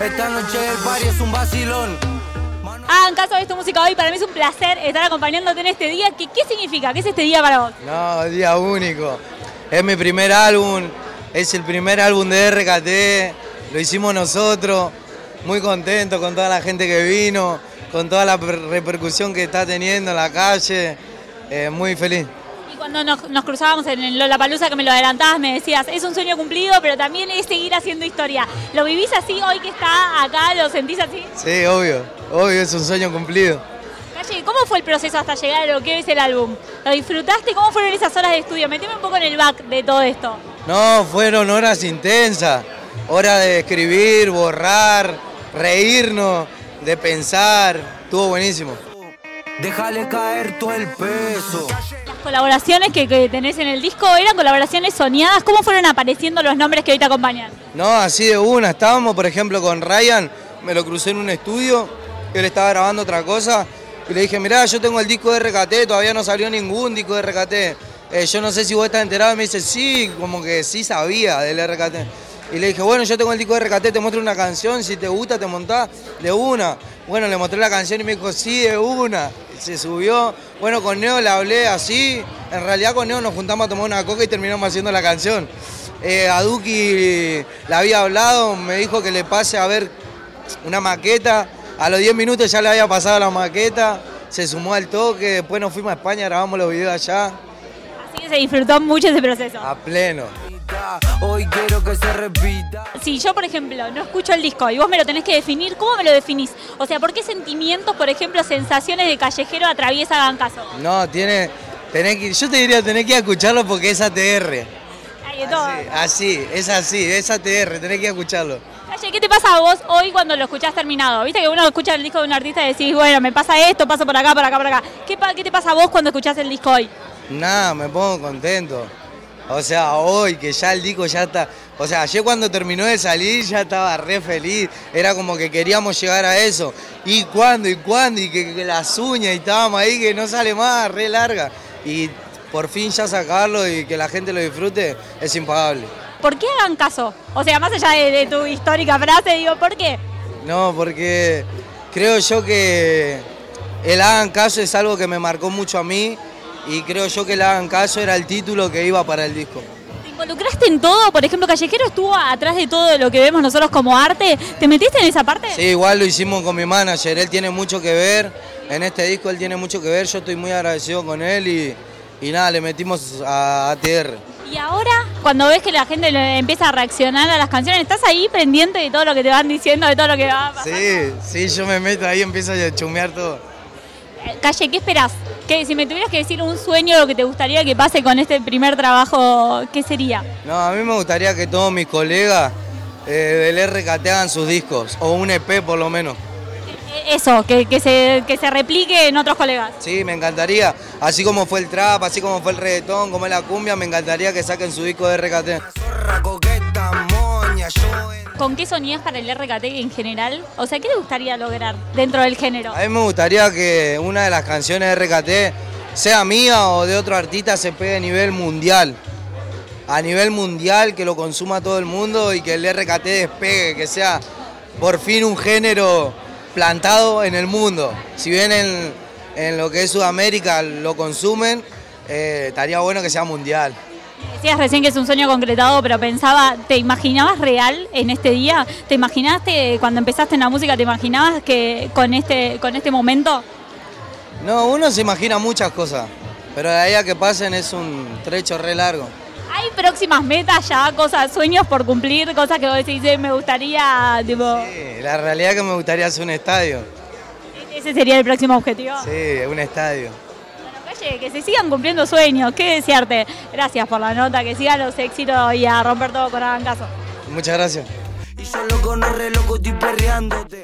Esta noche el party es un vacilón. Hagan caso de tu música hoy. Para mí es un placer estar acompañándote en este día. ¿Qué, ¿Qué significa? ¿Qué es este día para vos? No, día único. Es mi primer álbum, es el primer álbum de RKT, lo hicimos nosotros, muy contento con toda la gente que vino, con toda la per- repercusión que está teniendo en la calle, eh, muy feliz. Cuando nos, nos cruzábamos en el Lollapalooza, que me lo adelantabas, me decías, es un sueño cumplido, pero también es seguir haciendo historia. ¿Lo vivís así hoy que está acá? ¿Lo sentís así? Sí, obvio, obvio, es un sueño cumplido. Calle, ¿cómo fue el proceso hasta llegar a lo que es el álbum? ¿Lo disfrutaste? ¿Cómo fueron esas horas de estudio? Meteme un poco en el back de todo esto. No, fueron horas intensas, horas de escribir, borrar, reírnos, de pensar, estuvo buenísimo. Déjale caer todo el peso. Las colaboraciones que, que tenés en el disco eran colaboraciones soñadas. ¿Cómo fueron apareciendo los nombres que hoy te acompañan? No, así de una. Estábamos, por ejemplo, con Ryan, me lo crucé en un estudio, él estaba grabando otra cosa, y le dije, mirá, yo tengo el disco de RKT, todavía no salió ningún disco de RKT. Eh, yo no sé si vos estás enterado, y me dice, sí, como que sí sabía del RKT. Y le dije, bueno, yo tengo el disco de RKT, te muestro una canción, si te gusta, te montás de una. Bueno, le mostré la canción y me dijo, sí, de una. Se subió. Bueno, con Neo le hablé así. En realidad con Neo nos juntamos a tomar una coca y terminamos haciendo la canción. Eh, a Duki le había hablado, me dijo que le pase a ver una maqueta. A los 10 minutos ya le había pasado la maqueta. Se sumó al toque, después nos fuimos a España, grabamos los videos allá. Así que se disfrutó mucho ese proceso. A pleno. Hoy quiero que se repita. Si yo, por ejemplo, no escucho el disco y vos me lo tenés que definir, ¿cómo me lo definís? O sea, ¿por qué sentimientos, por ejemplo, sensaciones de callejero atraviesa Hagan caso? No, tiene. Tenés que, yo te diría, tenés que escucharlo porque es ATR. Todo. Así, así, es así, es ATR, tenés que escucharlo. Calle, ¿qué te pasa a vos hoy cuando lo escuchás terminado? Viste que uno escucha el disco de un artista y decís, bueno, me pasa esto, paso por acá, por acá, por acá. ¿Qué, pa- qué te pasa a vos cuando escuchás el disco hoy? Nada, me pongo contento. O sea, hoy que ya el disco ya está. O sea, ayer cuando terminó de salir ya estaba re feliz. Era como que queríamos llegar a eso. ¿Y cuándo? ¿Y cuándo? Y que, que las uñas y estábamos ahí que no sale más, re larga. Y por fin ya sacarlo y que la gente lo disfrute es impagable. ¿Por qué hagan caso? O sea, más allá de, de tu histórica frase, digo, ¿por qué? No, porque creo yo que el hagan caso es algo que me marcó mucho a mí y creo yo que el hagan caso era el título que iba para el disco. ¿Te involucraste en todo? Por ejemplo, Callejero estuvo atrás de todo lo que vemos nosotros como arte. ¿Te metiste en esa parte? Sí, igual lo hicimos con mi manager, él tiene mucho que ver, en este disco él tiene mucho que ver, yo estoy muy agradecido con él y, y nada, le metimos a ATR. Y ahora, cuando ves que la gente le empieza a reaccionar a las canciones, ¿estás ahí pendiente de todo lo que te van diciendo, de todo lo que va pasando? Sí, sí, yo me meto ahí, empiezo a chumear todo. Calle, ¿qué esperás? Si me tuvieras que decir un sueño lo que te gustaría que pase con este primer trabajo, ¿qué sería? No, a mí me gustaría que todos mis colegas eh, del RKT hagan sus discos, o un EP por lo menos. Eh, Eso, que, que se, que se replique en otros colegas. Sí, me encantaría, así como fue el trap, así como fue el reggaetón, como es la cumbia, me encantaría que saquen su disco de RKT. ¿Con qué soñás para el RKT en general? O sea, ¿qué te gustaría lograr dentro del género? A mí me gustaría que una de las canciones de RKT, sea mía o de otro artista, se pegue a nivel mundial. A nivel mundial, que lo consuma todo el mundo y que el RKT despegue, que sea por fin un género plantado en el mundo. Si bien en, en lo que es Sudamérica lo consumen, eh, estaría bueno que sea mundial. Decías recién que es un sueño concretado, pero pensaba, ¿te imaginabas real en este día? ¿Te imaginaste cuando empezaste en la música, te imaginabas que con este, con este momento? No, uno se imagina muchas cosas, pero de ahí a que pasen es un trecho re largo. ¿Hay próximas metas ya, cosas, sueños por cumplir, cosas que vos decís, "Eh, me gustaría, tipo, Sí, la realidad es que me gustaría hacer un estadio. ese sería el próximo objetivo? Sí, un estadio. Que se sigan cumpliendo sueños, qué desearte. Gracias por la nota, que sigan los éxitos y a romper todo con hagan caso. Muchas gracias. Y yo loco, no re loco, estoy perreándote.